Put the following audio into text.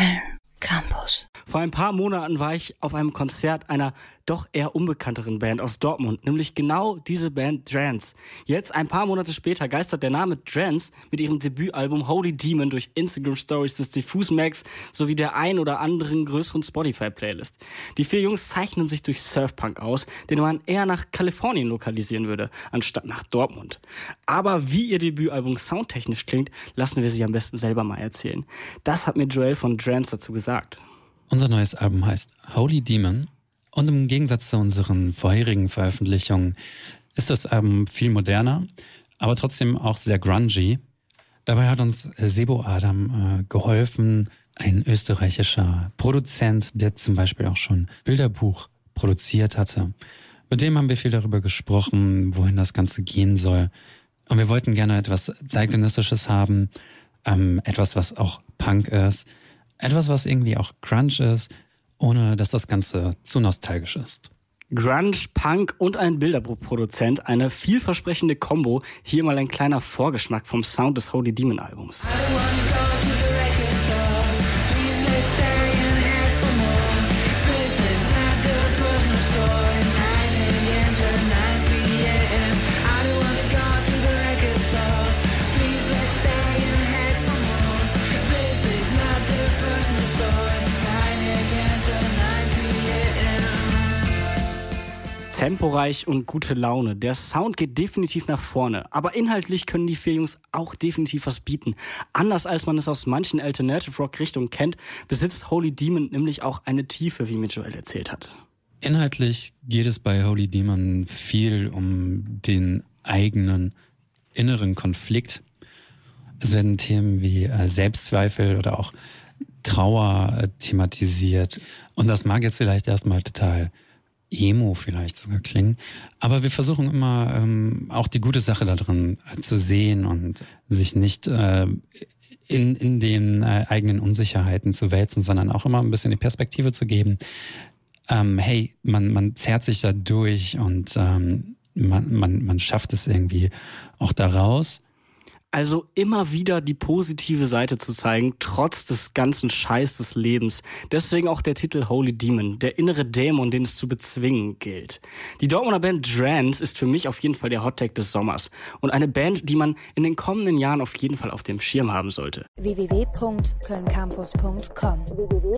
there. Vor ein paar Monaten war ich auf einem Konzert einer doch eher unbekannteren Band aus Dortmund, nämlich genau diese Band Trance. Jetzt, ein paar Monate später, geistert der Name Trance mit ihrem Debütalbum Holy Demon durch Instagram Stories des Diffuse Max sowie der ein oder anderen größeren Spotify-Playlist. Die vier Jungs zeichnen sich durch Surfpunk aus, den man eher nach Kalifornien lokalisieren würde, anstatt nach Dortmund. Aber wie ihr Debütalbum soundtechnisch klingt, lassen wir sie am besten selber mal erzählen. Das hat mir Joel von Trance dazu gesagt. Unser neues Album heißt Holy Demon und im Gegensatz zu unseren vorherigen Veröffentlichungen ist das Album viel moderner, aber trotzdem auch sehr grungy. Dabei hat uns Sebo Adam äh, geholfen, ein österreichischer Produzent, der zum Beispiel auch schon Bilderbuch produziert hatte. Mit dem haben wir viel darüber gesprochen, wohin das Ganze gehen soll. Und wir wollten gerne etwas zeitgenössisches haben, ähm, etwas, was auch Punk ist, etwas, was irgendwie auch Crunch ist, ohne dass das Ganze zu nostalgisch ist. Grunge, Punk und ein Bilderbuchproduzent, eine vielversprechende Combo. Hier mal ein kleiner Vorgeschmack vom Sound des Holy Demon Albums. Temporeich und gute Laune. Der Sound geht definitiv nach vorne, aber inhaltlich können die vier Jungs auch definitiv was bieten. Anders als man es aus manchen Alternative Rock Richtungen kennt, besitzt Holy Demon nämlich auch eine Tiefe, wie mir Joel erzählt hat. Inhaltlich geht es bei Holy Demon viel um den eigenen inneren Konflikt. Es werden Themen wie äh, Selbstzweifel oder auch Trauer äh, thematisiert. Und das mag jetzt vielleicht erstmal total Emo vielleicht sogar klingen. Aber wir versuchen immer ähm, auch die gute Sache da drin äh, zu sehen und sich nicht äh, in, in den äh, eigenen Unsicherheiten zu wälzen, sondern auch immer ein bisschen die Perspektive zu geben. Ähm, hey, man, man zerrt sich da durch und ähm, man, man, man schafft es irgendwie auch da raus. Also immer wieder die positive Seite zu zeigen, trotz des ganzen Scheiß des Lebens. Deswegen auch der Titel Holy Demon, der innere Dämon, den es zu bezwingen gilt. Die Dortmunder Band Drans ist für mich auf jeden Fall der Hottag des Sommers und eine Band, die man in den kommenden Jahren auf jeden Fall auf dem Schirm haben sollte. www.kölncampus.com www